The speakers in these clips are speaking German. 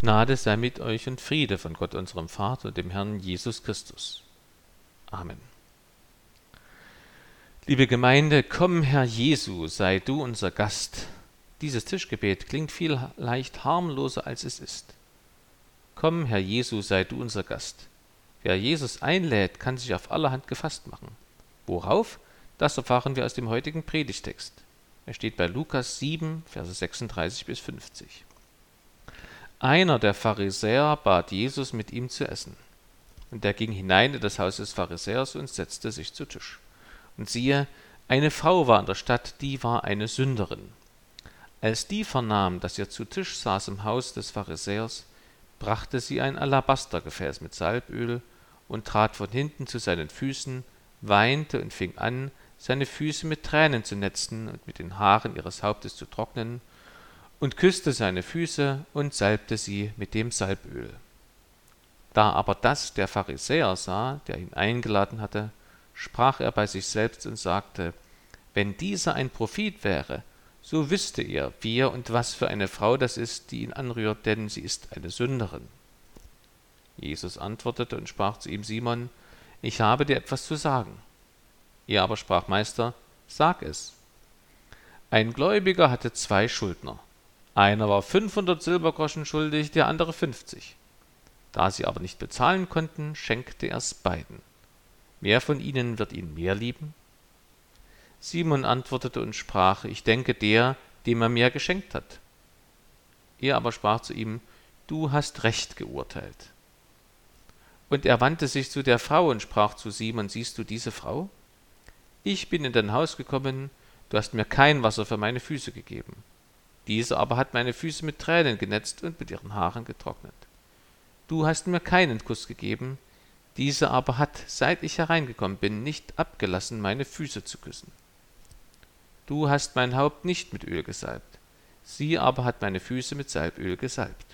Gnade sei mit euch und Friede von Gott unserem Vater und dem Herrn Jesus Christus. Amen. Liebe Gemeinde, komm, Herr Jesu, sei du unser Gast. Dieses Tischgebet klingt viel leicht harmloser, als es ist. Komm, Herr Jesu, sei du unser Gast. Wer Jesus einlädt, kann sich auf allerhand gefasst machen. Worauf? Das erfahren wir aus dem heutigen Predigtext. Er steht bei Lukas 7, Verse 36 bis 50. Einer der Pharisäer bat Jesus, mit ihm zu essen. Und er ging hinein in das Haus des Pharisäers und setzte sich zu Tisch. Und siehe, eine Frau war in der Stadt, die war eine Sünderin. Als die vernahm, dass er zu Tisch saß im Haus des Pharisäers, brachte sie ein Alabastergefäß mit Salböl und trat von hinten zu seinen Füßen, weinte und fing an, seine Füße mit Tränen zu netzen und mit den Haaren ihres Hauptes zu trocknen, und küsste seine Füße und salbte sie mit dem Salböl. Da aber das der Pharisäer sah, der ihn eingeladen hatte, sprach er bei sich selbst und sagte, wenn dieser ein Prophet wäre, so wüsste er, wer und was für eine Frau das ist, die ihn anrührt, denn sie ist eine Sünderin. Jesus antwortete und sprach zu ihm, Simon, ich habe dir etwas zu sagen. Er aber sprach, Meister, sag es. Ein Gläubiger hatte zwei Schuldner. Einer war 500 Silbergroschen schuldig, der andere 50. Da sie aber nicht bezahlen konnten, schenkte er es beiden. Wer von ihnen wird ihn mehr lieben? Simon antwortete und sprach, ich denke der, dem er mehr geschenkt hat. Er aber sprach zu ihm, du hast recht geurteilt. Und er wandte sich zu der Frau und sprach zu Simon, siehst du diese Frau? Ich bin in dein Haus gekommen, du hast mir kein Wasser für meine Füße gegeben. Diese aber hat meine Füße mit Tränen genetzt und mit ihren Haaren getrocknet. Du hast mir keinen Kuss gegeben, diese aber hat, seit ich hereingekommen bin, nicht abgelassen, meine Füße zu küssen. Du hast mein Haupt nicht mit Öl gesalbt, sie aber hat meine Füße mit Salböl gesalbt.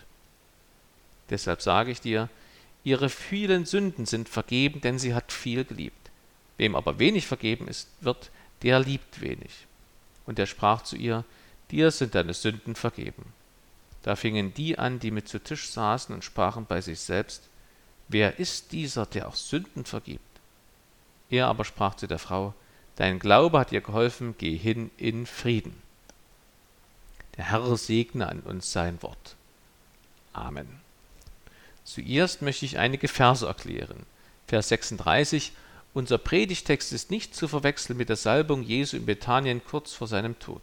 Deshalb sage ich dir, ihre vielen Sünden sind vergeben, denn sie hat viel geliebt. Wem aber wenig vergeben ist, wird, der liebt wenig. Und er sprach zu ihr, dir sind deine Sünden vergeben. Da fingen die an, die mit zu Tisch saßen und sprachen bei sich selbst, wer ist dieser, der auch Sünden vergibt? Er aber sprach zu der Frau, Dein Glaube hat dir geholfen, geh hin in Frieden. Der Herr segne an uns sein Wort. Amen. Zuerst möchte ich einige Verse erklären. Vers 36. Unser Predigtext ist nicht zu verwechseln mit der Salbung Jesu in Bethanien kurz vor seinem Tod.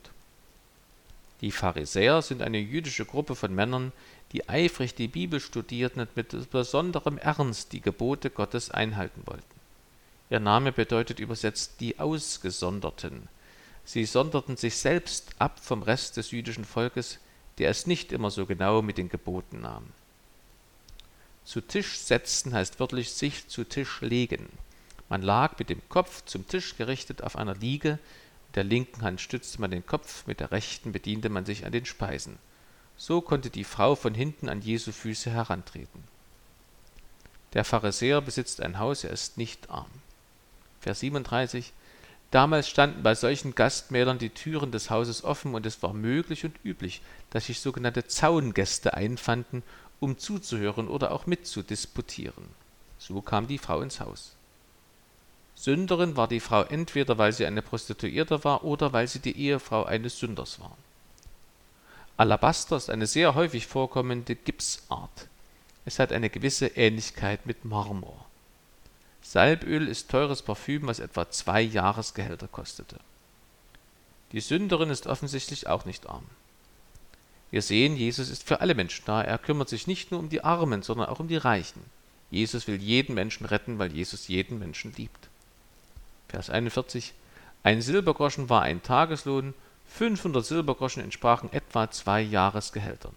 Die Pharisäer sind eine jüdische Gruppe von Männern, die eifrig die Bibel studierten und mit besonderem Ernst die Gebote Gottes einhalten wollten. Ihr Name bedeutet übersetzt die Ausgesonderten. Sie sonderten sich selbst ab vom Rest des jüdischen Volkes, der es nicht immer so genau mit den Geboten nahm. Zu Tisch setzen heißt wörtlich sich zu Tisch legen. Man lag mit dem Kopf zum Tisch gerichtet auf einer Liege, der linken Hand stützte man den Kopf, mit der rechten bediente man sich an den Speisen. So konnte die Frau von hinten an Jesu Füße herantreten. Der Pharisäer besitzt ein Haus, er ist nicht arm. Vers 37. Damals standen bei solchen Gastmälern die Türen des Hauses offen und es war möglich und üblich, dass sich sogenannte Zaungäste einfanden, um zuzuhören oder auch mitzudisputieren. So kam die Frau ins Haus. Sünderin war die Frau entweder, weil sie eine Prostituierte war oder weil sie die Ehefrau eines Sünders war. Alabaster ist eine sehr häufig vorkommende Gipsart. Es hat eine gewisse Ähnlichkeit mit Marmor. Salböl ist teures Parfüm, was etwa zwei Jahresgehälter kostete. Die Sünderin ist offensichtlich auch nicht arm. Wir sehen, Jesus ist für alle Menschen da. Er kümmert sich nicht nur um die Armen, sondern auch um die Reichen. Jesus will jeden Menschen retten, weil Jesus jeden Menschen liebt. Vers 41. Ein Silbergroschen war ein Tageslohn, 500 Silbergroschen entsprachen etwa zwei Jahresgehältern.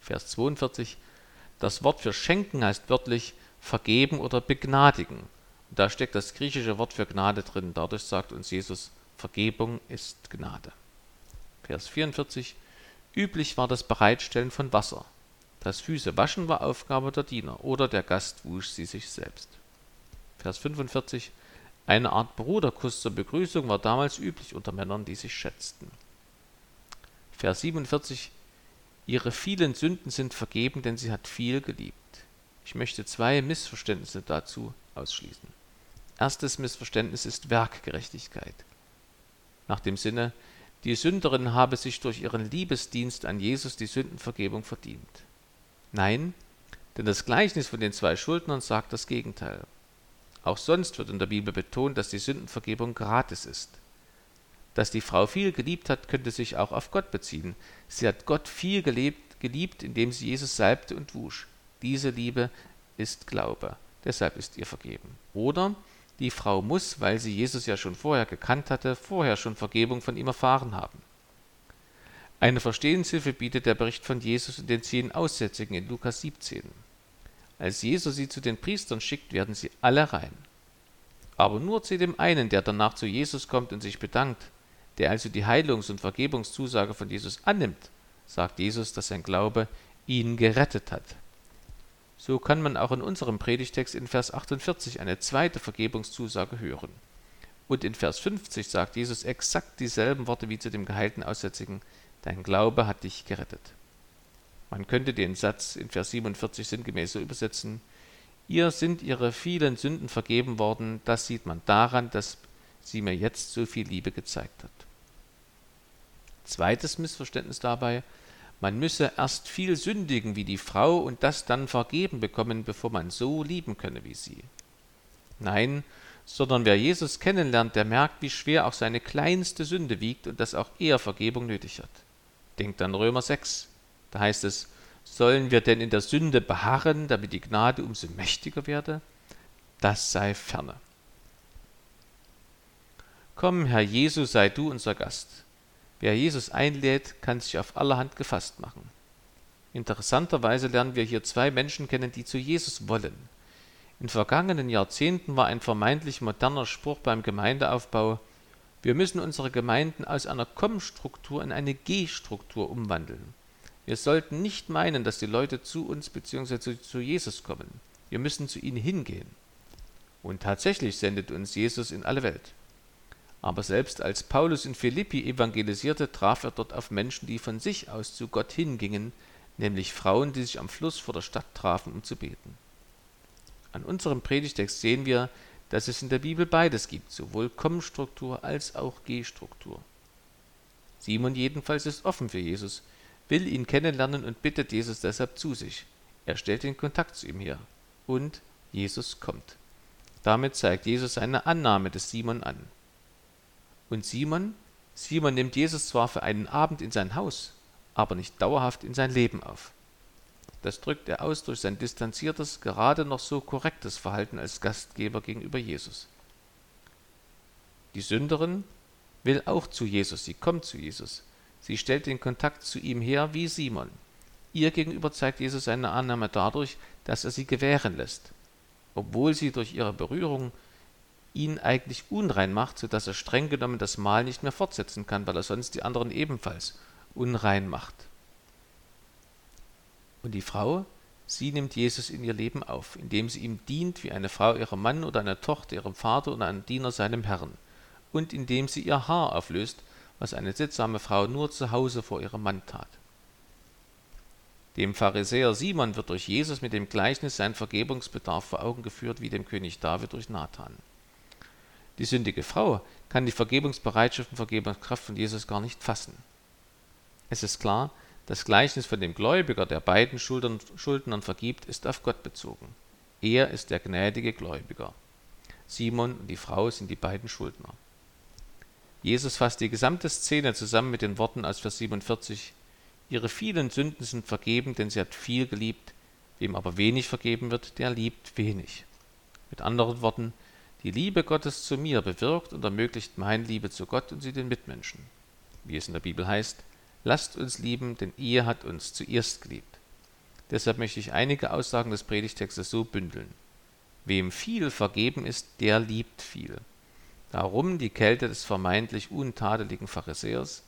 Vers 42. Das Wort für schenken heißt wörtlich vergeben oder begnadigen. Da steckt das griechische Wort für Gnade drin. Dadurch sagt uns Jesus, Vergebung ist Gnade. Vers 44. Üblich war das Bereitstellen von Wasser. Das Füße waschen war Aufgabe der Diener oder der Gast wusch sie sich selbst. Vers 45. Eine Art Bruderkuss zur Begrüßung war damals üblich unter Männern, die sich schätzten. Vers 47. Ihre vielen Sünden sind vergeben, denn sie hat viel geliebt. Ich möchte zwei Missverständnisse dazu ausschließen. Erstes Missverständnis ist Werkgerechtigkeit. Nach dem Sinne, die Sünderin habe sich durch ihren Liebesdienst an Jesus die Sündenvergebung verdient. Nein, denn das Gleichnis von den zwei Schuldnern sagt das Gegenteil. Auch sonst wird in der Bibel betont, dass die Sündenvergebung gratis ist. Dass die Frau viel geliebt hat, könnte sich auch auf Gott beziehen. Sie hat Gott viel gelebt, geliebt, indem sie Jesus salbte und wusch. Diese Liebe ist Glaube, deshalb ist ihr vergeben. Oder die Frau muss, weil sie Jesus ja schon vorher gekannt hatte, vorher schon Vergebung von ihm erfahren haben. Eine Verstehenshilfe bietet der Bericht von Jesus und den zehn Aussätzigen in Lukas 17. Als Jesus sie zu den Priestern schickt, werden sie alle rein. Aber nur zu dem einen, der danach zu Jesus kommt und sich bedankt, der also die Heilungs- und Vergebungszusage von Jesus annimmt, sagt Jesus, dass sein Glaube ihn gerettet hat. So kann man auch in unserem Predigtext in Vers 48 eine zweite Vergebungszusage hören. Und in Vers 50 sagt Jesus exakt dieselben Worte wie zu dem geheilten Aussätzigen, dein Glaube hat dich gerettet. Man könnte den Satz in Vers 47 sinngemäß so übersetzen, ihr sind ihre vielen Sünden vergeben worden, das sieht man daran, dass sie mir jetzt so viel Liebe gezeigt hat. Zweites Missverständnis dabei, man müsse erst viel sündigen wie die Frau und das dann vergeben bekommen, bevor man so lieben könne wie sie. Nein, sondern wer Jesus kennenlernt, der merkt, wie schwer auch seine kleinste Sünde wiegt und dass auch er Vergebung nötig hat. Denkt an Römer 6. Da heißt es, sollen wir denn in der Sünde beharren, damit die Gnade umso mächtiger werde? Das sei ferne. Komm, Herr Jesus, sei du unser Gast. Wer Jesus einlädt, kann sich auf allerhand gefasst machen. Interessanterweise lernen wir hier zwei Menschen kennen, die zu Jesus wollen. In vergangenen Jahrzehnten war ein vermeintlich moderner Spruch beim Gemeindeaufbau, wir müssen unsere Gemeinden aus einer Komm-Struktur in eine G-Struktur umwandeln. Wir sollten nicht meinen, dass die Leute zu uns bzw. zu Jesus kommen. Wir müssen zu ihnen hingehen. Und tatsächlich sendet uns Jesus in alle Welt. Aber selbst als Paulus in Philippi evangelisierte, traf er dort auf Menschen, die von sich aus zu Gott hingingen, nämlich Frauen, die sich am Fluss vor der Stadt trafen, um zu beten. An unserem Predigtext sehen wir, dass es in der Bibel beides gibt, sowohl Komm-Struktur als auch G-Struktur. Simon jedenfalls ist offen für Jesus, will ihn kennenlernen und bittet Jesus deshalb zu sich. Er stellt den Kontakt zu ihm her. Und Jesus kommt. Damit zeigt Jesus seine Annahme des Simon an. Und Simon, Simon nimmt Jesus zwar für einen Abend in sein Haus, aber nicht dauerhaft in sein Leben auf. Das drückt er aus durch sein distanziertes, gerade noch so korrektes Verhalten als Gastgeber gegenüber Jesus. Die Sünderin will auch zu Jesus, sie kommt zu Jesus. Sie stellt den Kontakt zu ihm her wie Simon. Ihr gegenüber zeigt Jesus seine Annahme dadurch, dass er sie gewähren lässt, obwohl sie durch ihre Berührung ihn eigentlich unrein macht, so dass er streng genommen das Mahl nicht mehr fortsetzen kann, weil er sonst die anderen ebenfalls unrein macht. Und die Frau, sie nimmt Jesus in ihr Leben auf, indem sie ihm dient wie eine Frau ihrem Mann oder eine Tochter ihrem Vater oder ein Diener seinem Herrn, und indem sie ihr Haar auflöst, was eine sittsame Frau nur zu Hause vor ihrem Mann tat. Dem Pharisäer Simon wird durch Jesus mit dem Gleichnis sein Vergebungsbedarf vor Augen geführt, wie dem König David durch Nathan. Die sündige Frau kann die Vergebungsbereitschaft und Vergebungskraft von Jesus gar nicht fassen. Es ist klar, das Gleichnis von dem Gläubiger, der beiden Schuldnern vergibt, ist auf Gott bezogen. Er ist der gnädige Gläubiger. Simon und die Frau sind die beiden Schuldner. Jesus fasst die gesamte Szene zusammen mit den Worten aus Vers 47: Ihre vielen Sünden sind vergeben, denn sie hat viel geliebt. Wem aber wenig vergeben wird, der liebt wenig. Mit anderen Worten, die Liebe Gottes zu mir bewirkt und ermöglicht meine Liebe zu Gott und zu den Mitmenschen. Wie es in der Bibel heißt, lasst uns lieben, denn ihr hat uns zuerst geliebt. Deshalb möchte ich einige Aussagen des Predigtextes so bündeln. Wem viel vergeben ist, der liebt viel. Darum die Kälte des vermeintlich untadeligen Pharisäers,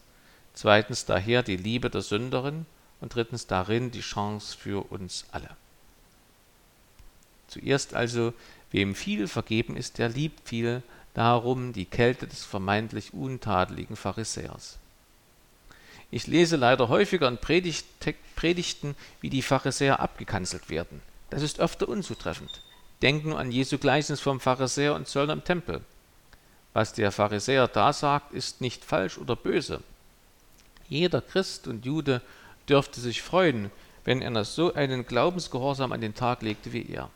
zweitens daher die Liebe der Sünderin und drittens darin die Chance für uns alle. Zuerst also Wem viel vergeben ist, der liebt viel, darum die Kälte des vermeintlich untadeligen Pharisäers. Ich lese leider häufiger in Predigten, wie die Pharisäer abgekanzelt werden. Das ist öfter unzutreffend. Denken an Jesu Gleichnis vom Pharisäer und Zöllner im Tempel. Was der Pharisäer da sagt, ist nicht falsch oder böse. Jeder Christ und Jude dürfte sich freuen, wenn er so einen Glaubensgehorsam an den Tag legte wie er.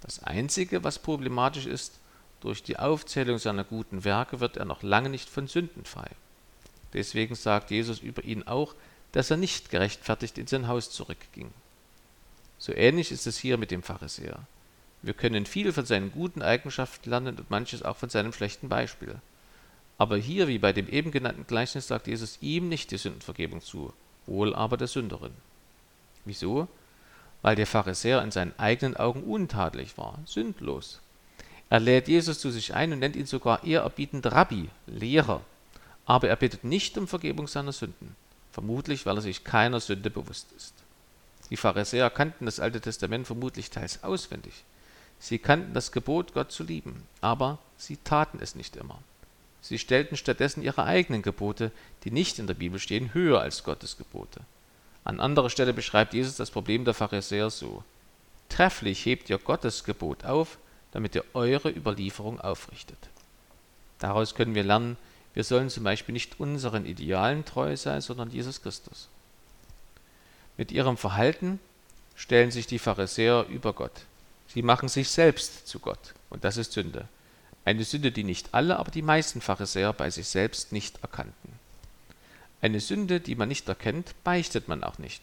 Das Einzige, was problematisch ist, durch die Aufzählung seiner guten Werke wird er noch lange nicht von Sünden frei. Deswegen sagt Jesus über ihn auch, dass er nicht gerechtfertigt in sein Haus zurückging. So ähnlich ist es hier mit dem Pharisäer. Wir können viel von seinen guten Eigenschaften lernen und manches auch von seinem schlechten Beispiel. Aber hier, wie bei dem eben genannten Gleichnis, sagt Jesus ihm nicht die Sündenvergebung zu, wohl aber der Sünderin. Wieso? Weil der Pharisäer in seinen eigenen Augen untadelig war, sündlos. Er lädt Jesus zu sich ein und nennt ihn sogar ehrerbietend Rabbi, Lehrer. Aber er bittet nicht um Vergebung seiner Sünden, vermutlich weil er sich keiner Sünde bewusst ist. Die Pharisäer kannten das Alte Testament vermutlich teils auswendig. Sie kannten das Gebot, Gott zu lieben, aber sie taten es nicht immer. Sie stellten stattdessen ihre eigenen Gebote, die nicht in der Bibel stehen, höher als Gottes Gebote. An anderer Stelle beschreibt Jesus das Problem der Pharisäer so: Trefflich hebt ihr Gottes Gebot auf, damit ihr eure Überlieferung aufrichtet. Daraus können wir lernen, wir sollen zum Beispiel nicht unseren Idealen treu sein, sondern Jesus Christus. Mit ihrem Verhalten stellen sich die Pharisäer über Gott. Sie machen sich selbst zu Gott, und das ist Sünde. Eine Sünde, die nicht alle, aber die meisten Pharisäer bei sich selbst nicht erkannten. Eine Sünde, die man nicht erkennt, beichtet man auch nicht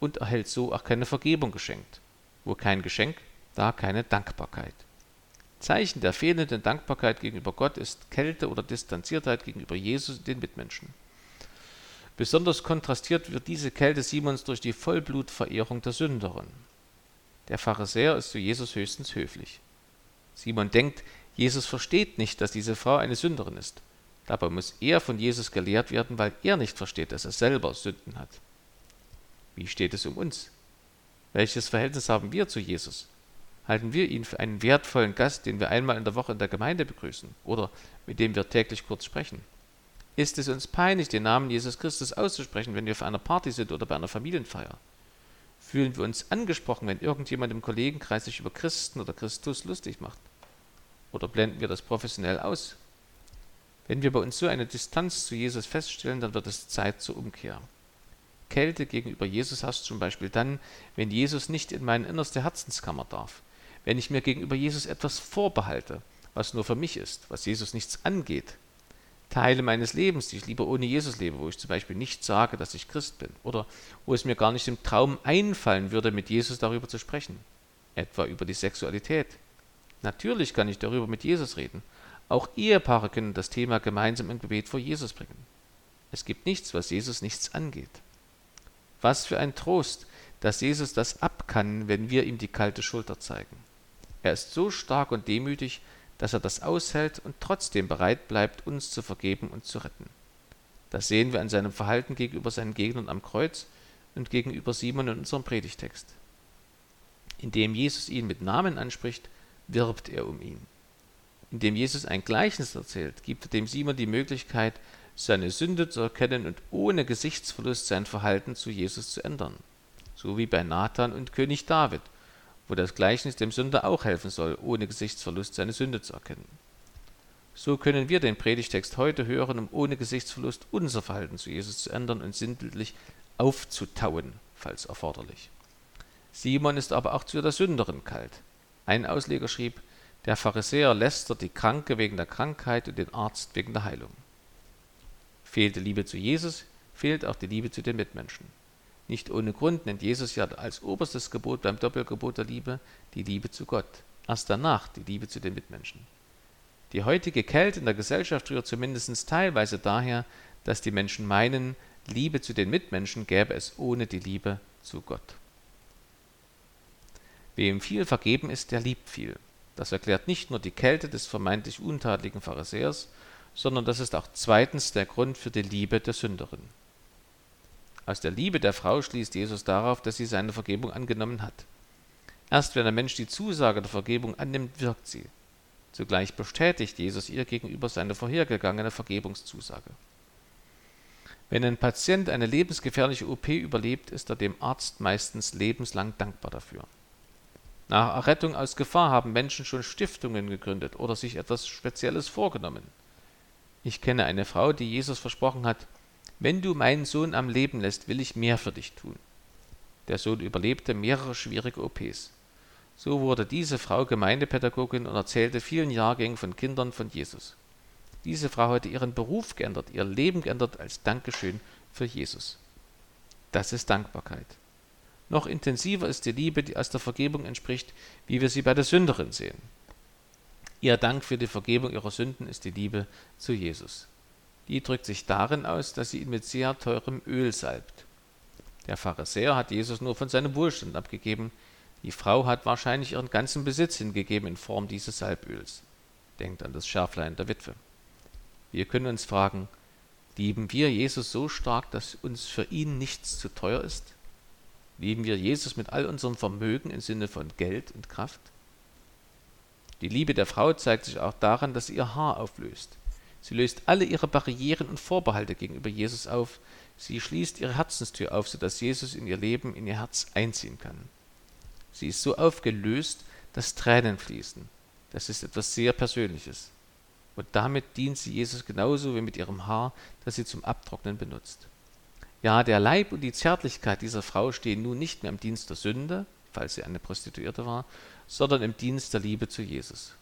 und erhält so auch keine Vergebung geschenkt. Wo kein Geschenk, da keine Dankbarkeit. Zeichen der fehlenden Dankbarkeit gegenüber Gott ist Kälte oder Distanziertheit gegenüber Jesus und den Mitmenschen. Besonders kontrastiert wird diese Kälte Simons durch die Vollblutverehrung der Sünderin. Der Pharisäer ist zu Jesus höchstens höflich. Simon denkt, Jesus versteht nicht, dass diese Frau eine Sünderin ist. Dabei muss er von Jesus gelehrt werden, weil er nicht versteht, dass er selber Sünden hat. Wie steht es um uns? Welches Verhältnis haben wir zu Jesus? Halten wir ihn für einen wertvollen Gast, den wir einmal in der Woche in der Gemeinde begrüßen oder mit dem wir täglich kurz sprechen? Ist es uns peinlich, den Namen Jesus Christus auszusprechen, wenn wir auf einer Party sind oder bei einer Familienfeier? Fühlen wir uns angesprochen, wenn irgendjemand im Kollegenkreis sich über Christen oder Christus lustig macht? Oder blenden wir das professionell aus? Wenn wir bei uns so eine Distanz zu Jesus feststellen, dann wird es Zeit zur Umkehr. Kälte gegenüber Jesus hast zum Beispiel dann, wenn Jesus nicht in meine innerste Herzenskammer darf, wenn ich mir gegenüber Jesus etwas vorbehalte, was nur für mich ist, was Jesus nichts angeht, Teile meines Lebens, die ich lieber ohne Jesus lebe, wo ich zum Beispiel nicht sage, dass ich Christ bin, oder wo es mir gar nicht im Traum einfallen würde, mit Jesus darüber zu sprechen, etwa über die Sexualität. Natürlich kann ich darüber mit Jesus reden. Auch Ehepaare können das Thema gemeinsam im Gebet vor Jesus bringen. Es gibt nichts, was Jesus nichts angeht. Was für ein Trost, dass Jesus das ab kann, wenn wir ihm die kalte Schulter zeigen. Er ist so stark und demütig, dass er das aushält und trotzdem bereit bleibt, uns zu vergeben und zu retten. Das sehen wir an seinem Verhalten gegenüber seinen Gegnern am Kreuz und gegenüber Simon in unserem Predigtext. Indem Jesus ihn mit Namen anspricht, wirbt er um ihn. Indem Jesus ein Gleichnis erzählt, gibt er dem Simon die Möglichkeit, seine Sünde zu erkennen und ohne Gesichtsverlust sein Verhalten zu Jesus zu ändern. So wie bei Nathan und König David, wo das Gleichnis dem Sünder auch helfen soll, ohne Gesichtsverlust seine Sünde zu erkennen. So können wir den Predigtext heute hören, um ohne Gesichtsverlust unser Verhalten zu Jesus zu ändern und sinnbildlich aufzutauen, falls erforderlich. Simon ist aber auch zu der Sünderin kalt. Ein Ausleger schrieb, der Pharisäer lästert die Kranke wegen der Krankheit und den Arzt wegen der Heilung. Fehlt die Liebe zu Jesus, fehlt auch die Liebe zu den Mitmenschen. Nicht ohne Grund nennt Jesus ja als oberstes Gebot beim Doppelgebot der Liebe die Liebe zu Gott. Erst danach die Liebe zu den Mitmenschen. Die heutige Kälte in der Gesellschaft rührt zumindest teilweise daher, dass die Menschen meinen, Liebe zu den Mitmenschen gäbe es ohne die Liebe zu Gott. Wem viel vergeben ist, der liebt viel. Das erklärt nicht nur die Kälte des vermeintlich untadeligen Pharisäers, sondern das ist auch zweitens der Grund für die Liebe der Sünderin. Aus der Liebe der Frau schließt Jesus darauf, dass sie seine Vergebung angenommen hat. Erst wenn der Mensch die Zusage der Vergebung annimmt, wirkt sie. Zugleich bestätigt Jesus ihr gegenüber seine vorhergegangene Vergebungszusage. Wenn ein Patient eine lebensgefährliche OP überlebt, ist er dem Arzt meistens lebenslang dankbar dafür. Nach Errettung aus Gefahr haben Menschen schon Stiftungen gegründet oder sich etwas Spezielles vorgenommen. Ich kenne eine Frau, die Jesus versprochen hat, wenn du meinen Sohn am Leben lässt, will ich mehr für dich tun. Der Sohn überlebte mehrere schwierige OPs. So wurde diese Frau Gemeindepädagogin und erzählte vielen Jahrgängen von Kindern von Jesus. Diese Frau hatte ihren Beruf geändert, ihr Leben geändert als Dankeschön für Jesus. Das ist Dankbarkeit. Noch intensiver ist die Liebe, die aus der Vergebung entspricht, wie wir sie bei der Sünderin sehen. Ihr Dank für die Vergebung ihrer Sünden ist die Liebe zu Jesus. Die drückt sich darin aus, dass sie ihn mit sehr teurem Öl salbt. Der Pharisäer hat Jesus nur von seinem Wohlstand abgegeben, die Frau hat wahrscheinlich ihren ganzen Besitz hingegeben in Form dieses Salböls. Denkt an das Schärflein der Witwe. Wir können uns fragen, lieben wir Jesus so stark, dass uns für ihn nichts zu teuer ist? Lieben wir Jesus mit all unserem Vermögen im Sinne von Geld und Kraft? Die Liebe der Frau zeigt sich auch daran, dass ihr Haar auflöst. Sie löst alle ihre Barrieren und Vorbehalte gegenüber Jesus auf. Sie schließt ihre Herzenstür auf, sodass Jesus in ihr Leben, in ihr Herz einziehen kann. Sie ist so aufgelöst, dass Tränen fließen. Das ist etwas sehr Persönliches. Und damit dient sie Jesus genauso wie mit ihrem Haar, das sie zum Abtrocknen benutzt. Ja, der Leib und die Zärtlichkeit dieser Frau stehen nun nicht mehr im Dienst der Sünde, falls sie eine Prostituierte war, sondern im Dienst der Liebe zu Jesus.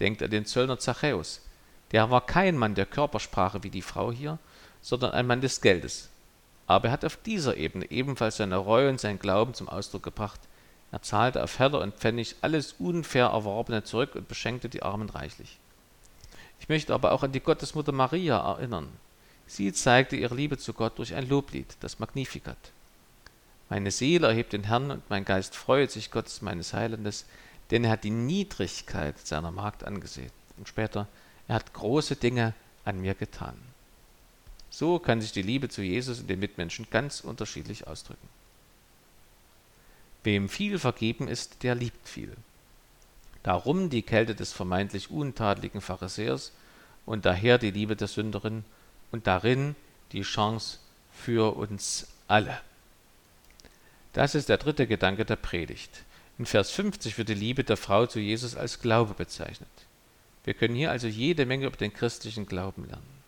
Denkt an den Zöllner Zachäus. Der war kein Mann der Körpersprache wie die Frau hier, sondern ein Mann des Geldes. Aber er hat auf dieser Ebene ebenfalls seine Reue und sein Glauben zum Ausdruck gebracht. Er zahlte auf Heller und Pfennig alles unfair Erworbene zurück und beschenkte die Armen reichlich. Ich möchte aber auch an die Gottesmutter Maria erinnern, Sie zeigte ihre Liebe zu Gott durch ein Loblied, das Magnificat. Meine Seele erhebt den Herrn und mein Geist freut sich Gottes meines Heilandes, denn er hat die Niedrigkeit seiner Magd angesehen. Und später, er hat große Dinge an mir getan. So kann sich die Liebe zu Jesus und den Mitmenschen ganz unterschiedlich ausdrücken. Wem viel vergeben ist, der liebt viel. Darum die Kälte des vermeintlich untadeligen Pharisäers und daher die Liebe der Sünderin und darin die Chance für uns alle. Das ist der dritte Gedanke der Predigt. In Vers 50 wird die Liebe der Frau zu Jesus als Glaube bezeichnet. Wir können hier also jede Menge über den christlichen Glauben lernen.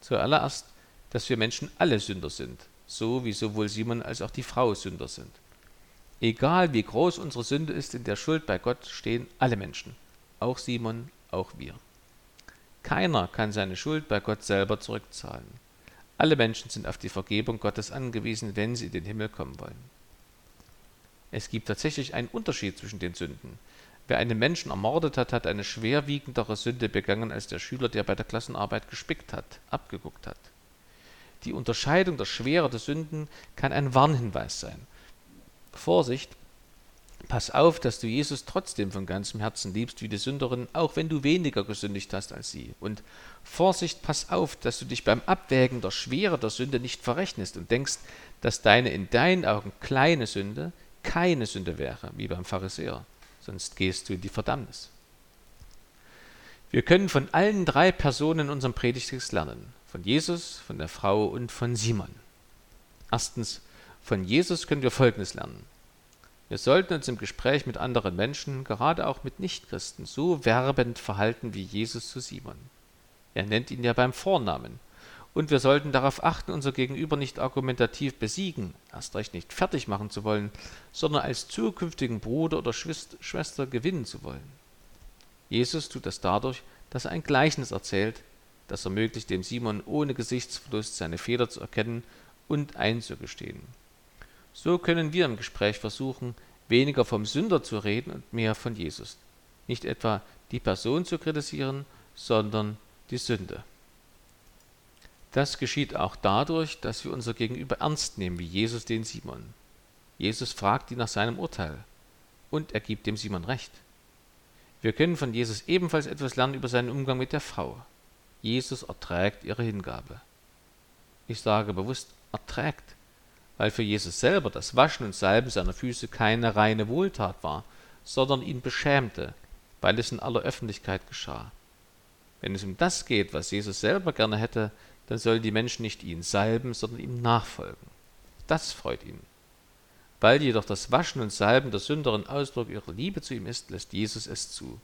Zuallererst, dass wir Menschen alle Sünder sind, so wie sowohl Simon als auch die Frau Sünder sind. Egal wie groß unsere Sünde ist, in der Schuld bei Gott stehen alle Menschen, auch Simon, auch wir. Keiner kann seine Schuld bei Gott selber zurückzahlen. Alle Menschen sind auf die Vergebung Gottes angewiesen, wenn sie in den Himmel kommen wollen. Es gibt tatsächlich einen Unterschied zwischen den Sünden. Wer einen Menschen ermordet hat, hat eine schwerwiegendere Sünde begangen als der Schüler, der bei der Klassenarbeit gespickt hat, abgeguckt hat. Die Unterscheidung der Schwere der Sünden kann ein Warnhinweis sein. Vorsicht, Pass auf, dass du Jesus trotzdem von ganzem Herzen liebst wie die Sünderin, auch wenn du weniger gesündigt hast als sie. Und Vorsicht, pass auf, dass du dich beim Abwägen der Schwere der Sünde nicht verrechnest und denkst, dass deine in deinen Augen kleine Sünde keine Sünde wäre, wie beim Pharisäer, sonst gehst du in die Verdammnis. Wir können von allen drei Personen in unserem Predigtext lernen. Von Jesus, von der Frau und von Simon. Erstens, von Jesus können wir Folgendes lernen. Wir sollten uns im Gespräch mit anderen Menschen, gerade auch mit Nichtchristen, so werbend verhalten wie Jesus zu Simon. Er nennt ihn ja beim Vornamen. Und wir sollten darauf achten, unser Gegenüber nicht argumentativ besiegen, erst recht nicht fertig machen zu wollen, sondern als zukünftigen Bruder oder Schwester gewinnen zu wollen. Jesus tut das dadurch, dass er ein Gleichnis erzählt, das ermöglicht dem Simon ohne Gesichtsverlust seine Fehler zu erkennen und einzugestehen. So können wir im Gespräch versuchen, weniger vom Sünder zu reden und mehr von Jesus. Nicht etwa die Person zu kritisieren, sondern die Sünde. Das geschieht auch dadurch, dass wir unser Gegenüber ernst nehmen, wie Jesus den Simon. Jesus fragt ihn nach seinem Urteil und er gibt dem Simon recht. Wir können von Jesus ebenfalls etwas lernen über seinen Umgang mit der Frau. Jesus erträgt ihre Hingabe. Ich sage bewusst erträgt, weil für Jesus selber das Waschen und Salben seiner Füße keine reine Wohltat war, sondern ihn beschämte, weil es in aller Öffentlichkeit geschah. Wenn es um das geht, was Jesus selber gerne hätte, dann sollen die Menschen nicht ihn salben, sondern ihm nachfolgen. Das freut ihn. Weil jedoch das Waschen und Salben der Sünderin Ausdruck ihrer Liebe zu ihm ist, lässt Jesus es zu.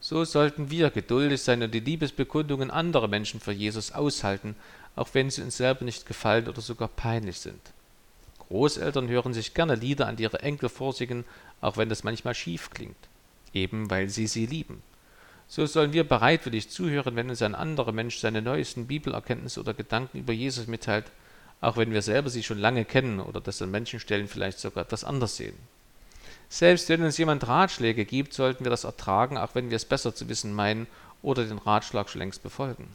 So sollten wir geduldig sein und die Liebesbekundungen anderer Menschen für Jesus aushalten, auch wenn sie uns selber nicht gefallen oder sogar peinlich sind. Großeltern hören sich gerne Lieder an ihre Enkel vorsingen, auch wenn das manchmal schief klingt, eben weil sie sie lieben. So sollen wir bereitwillig zuhören, wenn uns ein anderer Mensch seine neuesten Bibelerkenntnisse oder Gedanken über Jesus mitteilt, auch wenn wir selber sie schon lange kennen oder das an manchen vielleicht sogar etwas anders sehen. Selbst wenn uns jemand Ratschläge gibt, sollten wir das ertragen, auch wenn wir es besser zu wissen meinen oder den Ratschlag schon längst befolgen.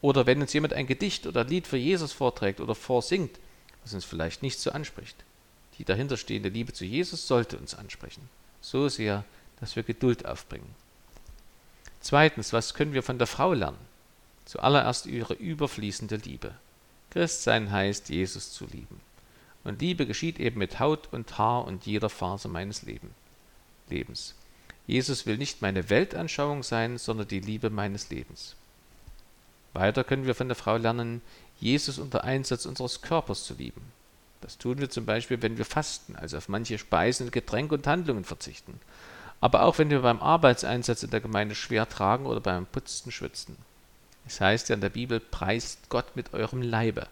Oder wenn uns jemand ein Gedicht oder Lied für Jesus vorträgt oder vorsingt, was uns vielleicht nicht so anspricht. Die dahinterstehende Liebe zu Jesus sollte uns ansprechen. So sehr, dass wir Geduld aufbringen. Zweitens, was können wir von der Frau lernen? Zuallererst ihre überfließende Liebe. Christsein heißt, Jesus zu lieben. Und Liebe geschieht eben mit Haut und Haar und jeder Phase meines Lebens. Jesus will nicht meine Weltanschauung sein, sondern die Liebe meines Lebens. Weiter können wir von der Frau lernen, Jesus unter Einsatz unseres Körpers zu lieben. Das tun wir zum Beispiel, wenn wir fasten, also auf manche Speisen, Getränke und Handlungen verzichten. Aber auch wenn wir beim Arbeitseinsatz in der Gemeinde schwer tragen oder beim Putzen schwitzen. Es heißt ja in der Bibel, preist Gott mit eurem Leibe.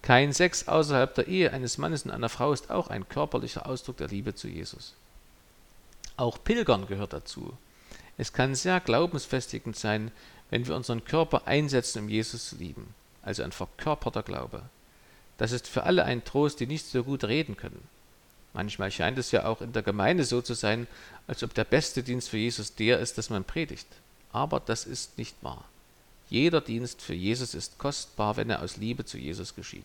Kein Sex außerhalb der Ehe eines Mannes und einer Frau ist auch ein körperlicher Ausdruck der Liebe zu Jesus. Auch Pilgern gehört dazu. Es kann sehr glaubensfestigend sein, wenn wir unseren Körper einsetzen, um Jesus zu lieben, also ein verkörperter Glaube. Das ist für alle ein Trost, die nicht so gut reden können. Manchmal scheint es ja auch in der Gemeinde so zu sein, als ob der beste Dienst für Jesus der ist, dass man predigt. Aber das ist nicht wahr. Jeder Dienst für Jesus ist kostbar, wenn er aus Liebe zu Jesus geschieht.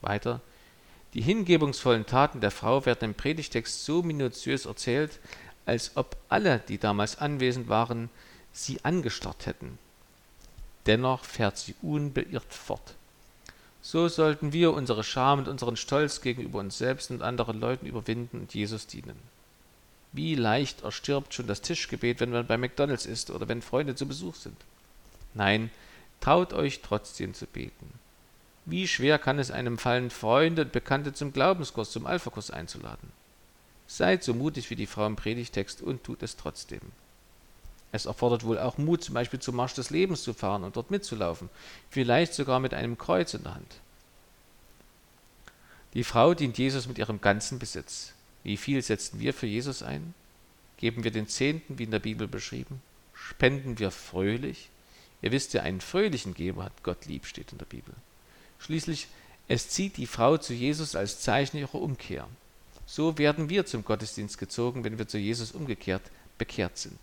Weiter, die hingebungsvollen Taten der Frau werden im Predigtext so minutiös erzählt, als ob alle, die damals anwesend waren, sie angestarrt hätten. Dennoch fährt sie unbeirrt fort. So sollten wir unsere Scham und unseren Stolz gegenüber uns selbst und anderen Leuten überwinden und Jesus dienen. Wie leicht erstirbt schon das Tischgebet, wenn man bei McDonalds ist oder wenn Freunde zu Besuch sind. Nein, traut euch trotzdem zu beten. Wie schwer kann es einem fallen, Freunde und Bekannte zum Glaubenskurs, zum Alphakurs einzuladen? Seid so mutig wie die Frau im Predigtext und tut es trotzdem. Es erfordert wohl auch Mut, zum Beispiel zum Marsch des Lebens zu fahren und dort mitzulaufen, vielleicht sogar mit einem Kreuz in der Hand. Die Frau dient Jesus mit ihrem ganzen Besitz. Wie viel setzen wir für Jesus ein? Geben wir den Zehnten, wie in der Bibel beschrieben? Spenden wir fröhlich? Ihr wisst ja, einen fröhlichen Geber hat Gott lieb, steht in der Bibel. Schließlich, es zieht die Frau zu Jesus als Zeichen ihrer Umkehr. So werden wir zum Gottesdienst gezogen, wenn wir zu Jesus umgekehrt bekehrt sind.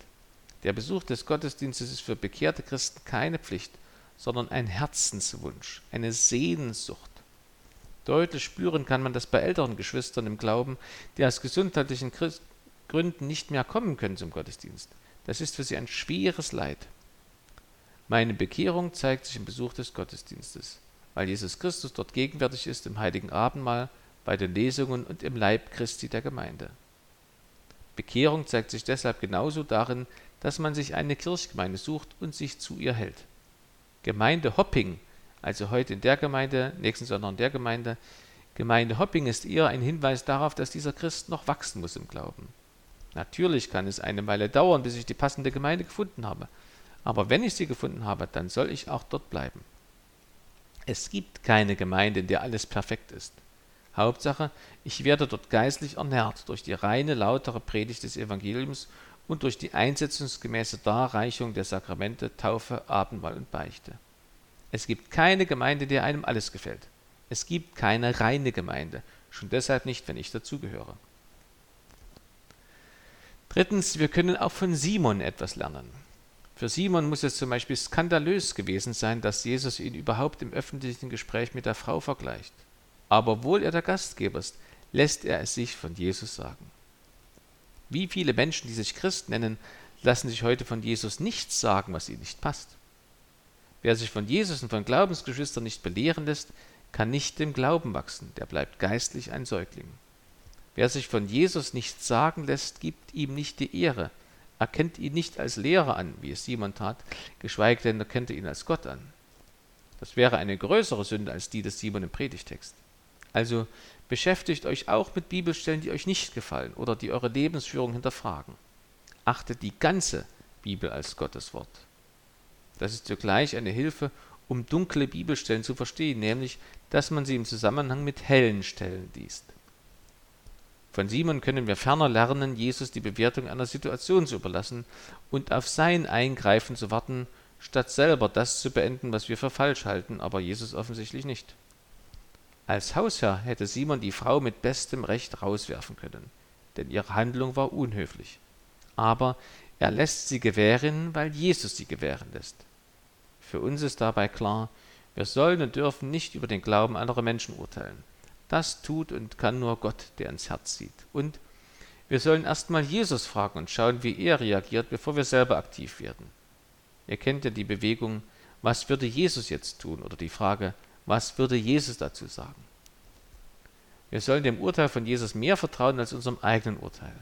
Der Besuch des Gottesdienstes ist für bekehrte Christen keine Pflicht, sondern ein Herzenswunsch, eine Sehnsucht. Deutlich spüren kann man das bei älteren Geschwistern im Glauben, die aus gesundheitlichen Gründen nicht mehr kommen können zum Gottesdienst. Das ist für sie ein schweres Leid. Meine Bekehrung zeigt sich im Besuch des Gottesdienstes, weil Jesus Christus dort gegenwärtig ist im heiligen Abendmahl, bei den Lesungen und im Leib Christi der Gemeinde. Bekehrung zeigt sich deshalb genauso darin, dass man sich eine Kirchgemeinde sucht und sich zu ihr hält. Gemeindehopping, also heute in der Gemeinde, nächsten Sonntag in der Gemeinde, Gemeindehopping ist eher ein Hinweis darauf, dass dieser Christ noch wachsen muss im Glauben. Natürlich kann es eine Weile dauern, bis ich die passende Gemeinde gefunden habe. Aber wenn ich sie gefunden habe, dann soll ich auch dort bleiben. Es gibt keine Gemeinde, in der alles perfekt ist. Hauptsache, ich werde dort geistlich ernährt durch die reine, lautere Predigt des Evangeliums und durch die einsetzungsgemäße Darreichung der Sakramente, Taufe, Abendmahl und Beichte. Es gibt keine Gemeinde, der einem alles gefällt. Es gibt keine reine Gemeinde, schon deshalb nicht, wenn ich dazugehöre. Drittens, wir können auch von Simon etwas lernen. Für Simon muss es zum Beispiel skandalös gewesen sein, dass Jesus ihn überhaupt im öffentlichen Gespräch mit der Frau vergleicht. Aber obwohl er der Gastgeber ist, lässt er es sich von Jesus sagen. Wie viele Menschen, die sich Christ nennen, lassen sich heute von Jesus nichts sagen, was ihnen nicht passt. Wer sich von Jesus und von Glaubensgeschwistern nicht belehren lässt, kann nicht im Glauben wachsen, der bleibt geistlich ein Säugling. Wer sich von Jesus nichts sagen lässt, gibt ihm nicht die Ehre, erkennt ihn nicht als Lehrer an, wie es Simon tat, geschweige denn erkennt er ihn als Gott an. Das wäre eine größere Sünde als die des Simon im Predigtext. Also beschäftigt euch auch mit Bibelstellen, die euch nicht gefallen oder die eure Lebensführung hinterfragen. Achtet die ganze Bibel als Gottes Wort. Das ist zugleich eine Hilfe, um dunkle Bibelstellen zu verstehen, nämlich, dass man sie im Zusammenhang mit hellen Stellen liest. Von Simon können wir ferner lernen, Jesus die Bewertung einer Situation zu überlassen und auf sein Eingreifen zu warten, statt selber das zu beenden, was wir für falsch halten, aber Jesus offensichtlich nicht. Als Hausherr hätte Simon die Frau mit bestem Recht rauswerfen können, denn ihre Handlung war unhöflich. Aber er lässt sie gewähren, weil Jesus sie gewähren lässt. Für uns ist dabei klar, wir sollen und dürfen nicht über den Glauben anderer Menschen urteilen. Das tut und kann nur Gott, der ins Herz sieht. Und wir sollen erstmal Jesus fragen und schauen, wie er reagiert, bevor wir selber aktiv werden. Ihr kennt ja die Bewegung, was würde Jesus jetzt tun? Oder die Frage, was würde Jesus dazu sagen? Wir sollen dem Urteil von Jesus mehr vertrauen als unserem eigenen Urteil.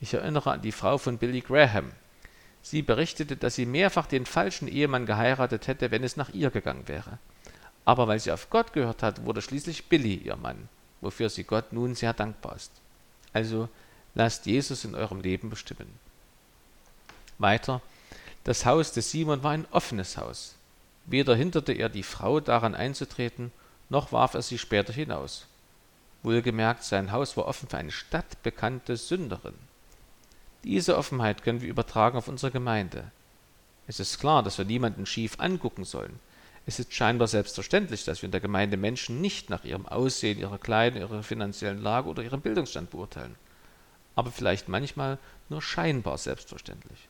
Ich erinnere an die Frau von Billy Graham, Sie berichtete, dass sie mehrfach den falschen Ehemann geheiratet hätte, wenn es nach ihr gegangen wäre. Aber weil sie auf Gott gehört hat, wurde schließlich Billy ihr Mann, wofür sie Gott nun sehr dankbar ist. Also lasst Jesus in eurem Leben bestimmen. Weiter, das Haus des Simon war ein offenes Haus. Weder hinderte er die Frau daran einzutreten, noch warf er sie später hinaus. Wohlgemerkt, sein Haus war offen für eine stadtbekannte Sünderin. Diese Offenheit können wir übertragen auf unsere Gemeinde. Es ist klar, dass wir niemanden schief angucken sollen. Es ist scheinbar selbstverständlich, dass wir in der Gemeinde Menschen nicht nach ihrem Aussehen, ihrer Kleidung, ihrer finanziellen Lage oder ihrem Bildungsstand beurteilen. Aber vielleicht manchmal nur scheinbar selbstverständlich.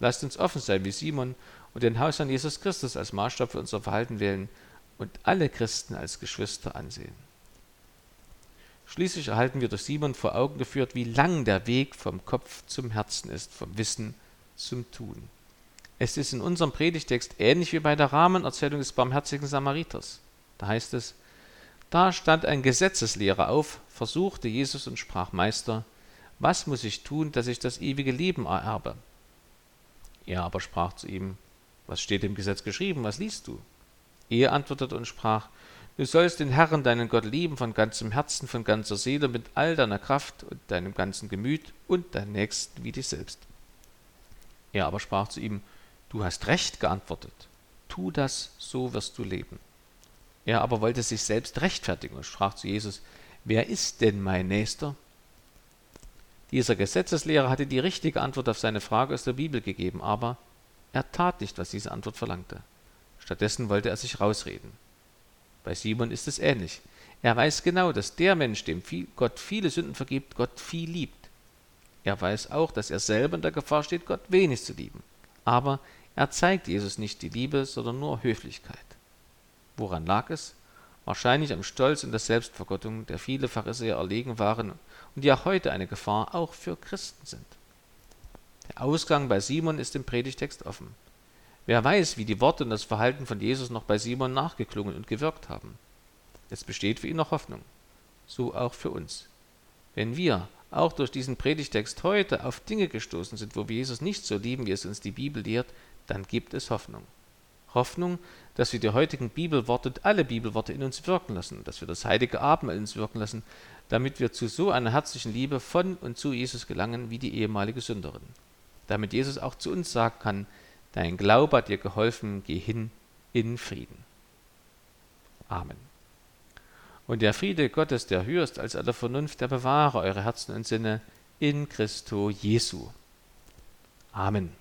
Lasst uns offen sein wie Simon und den Hausherrn Jesus Christus als Maßstab für unser Verhalten wählen und alle Christen als Geschwister ansehen. Schließlich erhalten wir durch Simon vor Augen geführt, wie lang der Weg vom Kopf zum Herzen ist, vom Wissen zum Tun. Es ist in unserem Predigtext ähnlich wie bei der Rahmenerzählung des barmherzigen Samariters. Da heißt es, da stand ein Gesetzeslehrer auf, versuchte Jesus und sprach, Meister, was muss ich tun, dass ich das ewige Leben ererbe? Er aber sprach zu ihm, was steht im Gesetz geschrieben, was liest du? Er antwortete und sprach, Du sollst den Herrn, deinen Gott, lieben von ganzem Herzen, von ganzer Seele, mit all deiner Kraft und deinem ganzen Gemüt und deinen Nächsten wie dich selbst. Er aber sprach zu ihm, Du hast recht geantwortet. Tu das, so wirst du leben. Er aber wollte sich selbst rechtfertigen und sprach zu Jesus, Wer ist denn mein Nächster? Dieser Gesetzeslehrer hatte die richtige Antwort auf seine Frage aus der Bibel gegeben, aber er tat nicht, was diese Antwort verlangte. Stattdessen wollte er sich rausreden. Bei Simon ist es ähnlich. Er weiß genau, dass der Mensch, dem Gott viele Sünden vergibt, Gott viel liebt. Er weiß auch, dass er selber in der Gefahr steht, Gott wenig zu lieben. Aber er zeigt Jesus nicht die Liebe, sondern nur Höflichkeit. Woran lag es? Wahrscheinlich am Stolz und der Selbstvergottung, der viele Pharisäer erlegen waren und die auch heute eine Gefahr auch für Christen sind. Der Ausgang bei Simon ist im Predigtext offen. Wer weiß, wie die Worte und das Verhalten von Jesus noch bei Simon nachgeklungen und gewirkt haben. Es besteht für ihn noch Hoffnung. So auch für uns. Wenn wir auch durch diesen Predigtext heute auf Dinge gestoßen sind, wo wir Jesus nicht so lieben, wie es uns die Bibel lehrt, dann gibt es Hoffnung. Hoffnung, dass wir die heutigen Bibelworte und alle Bibelworte in uns wirken lassen, dass wir das heilige Abendmahl in uns wirken lassen, damit wir zu so einer herzlichen Liebe von und zu Jesus gelangen wie die ehemalige Sünderin. Damit Jesus auch zu uns sagen kann, Dein Glaube hat dir geholfen, geh hin in Frieden. Amen. Und der Friede Gottes, der höher ist als alle Vernunft, der bewahre eure Herzen und Sinne in Christo Jesu. Amen.